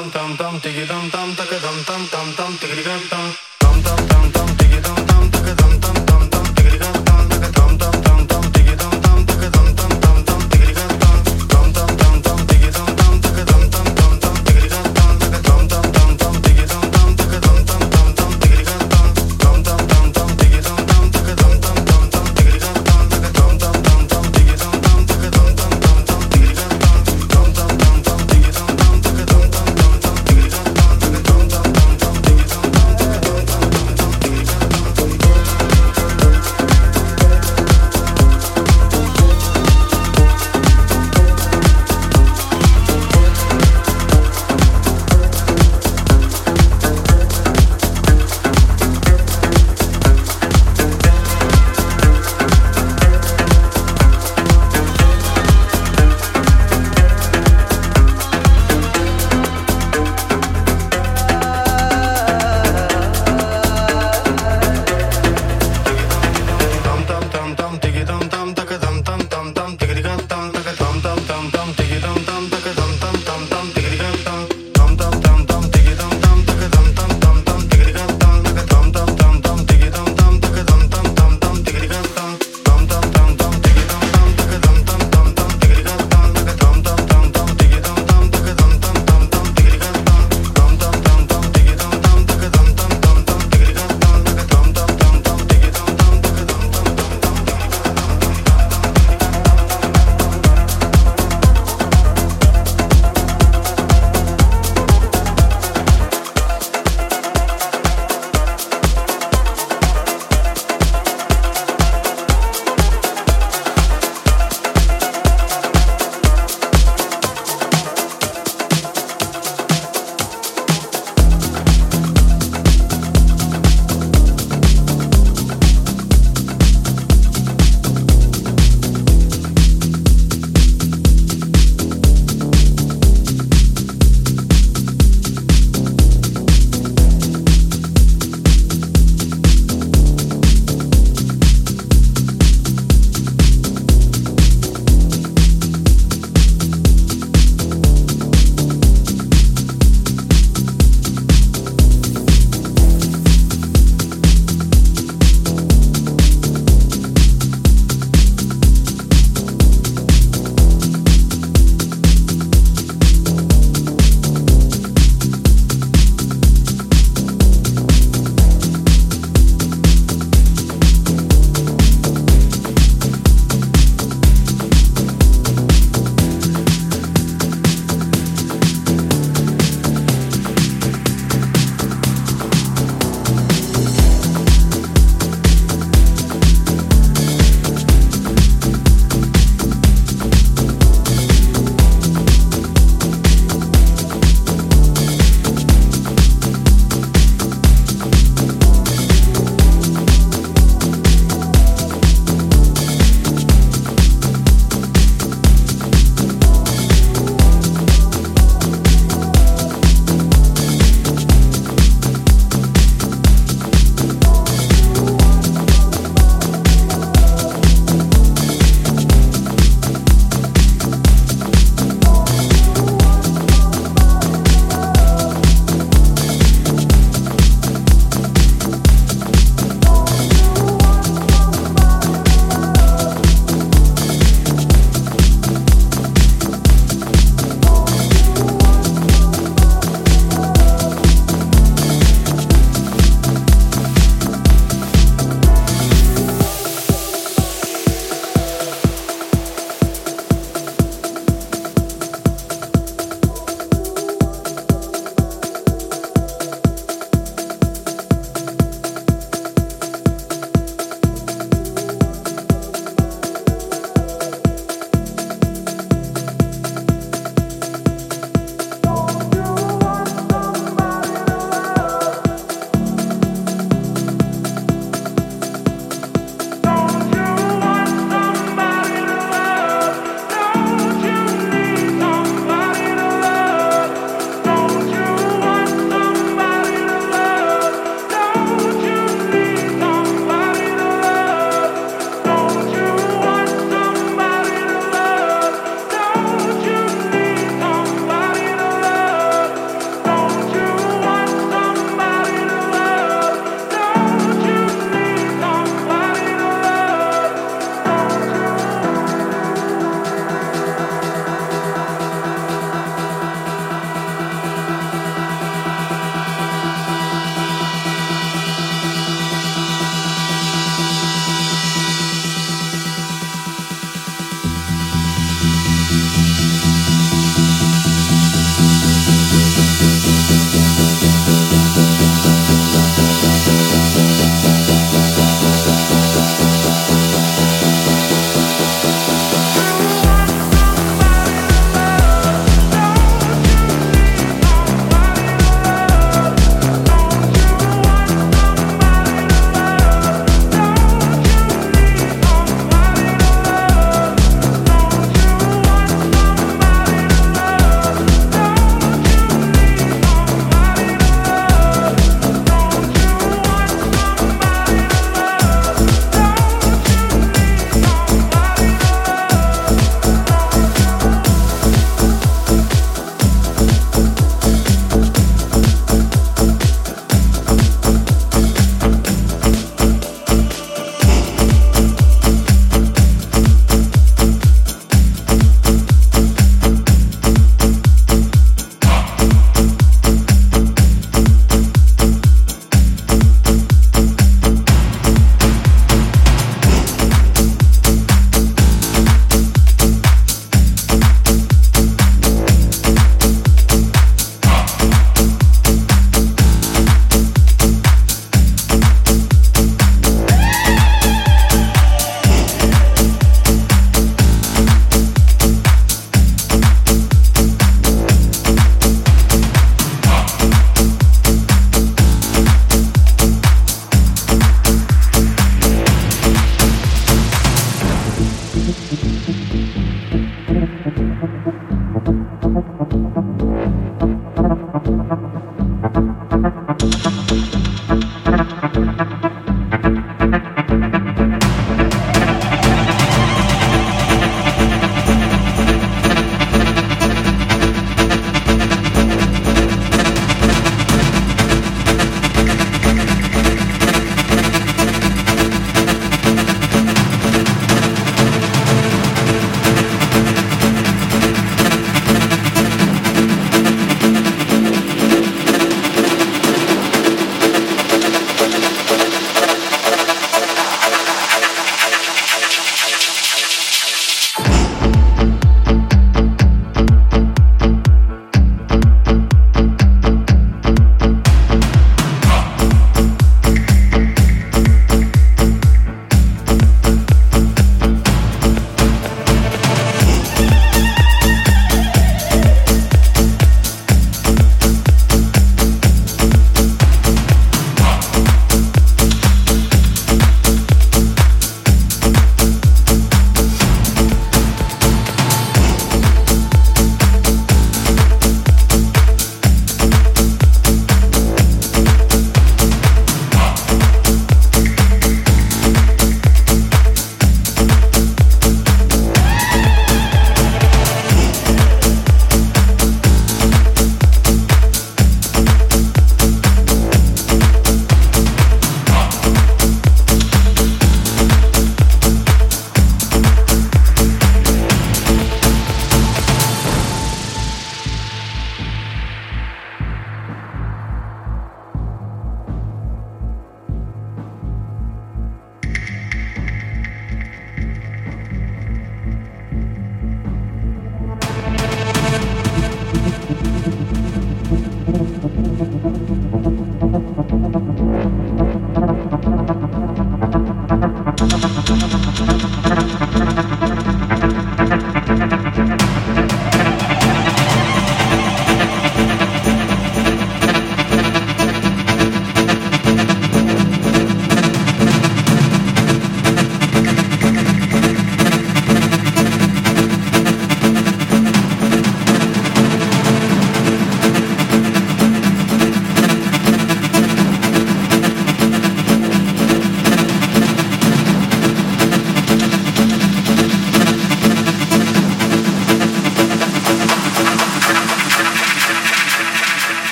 tam tam tam tigi tam tam taka tam tam tam tam tigi tam tam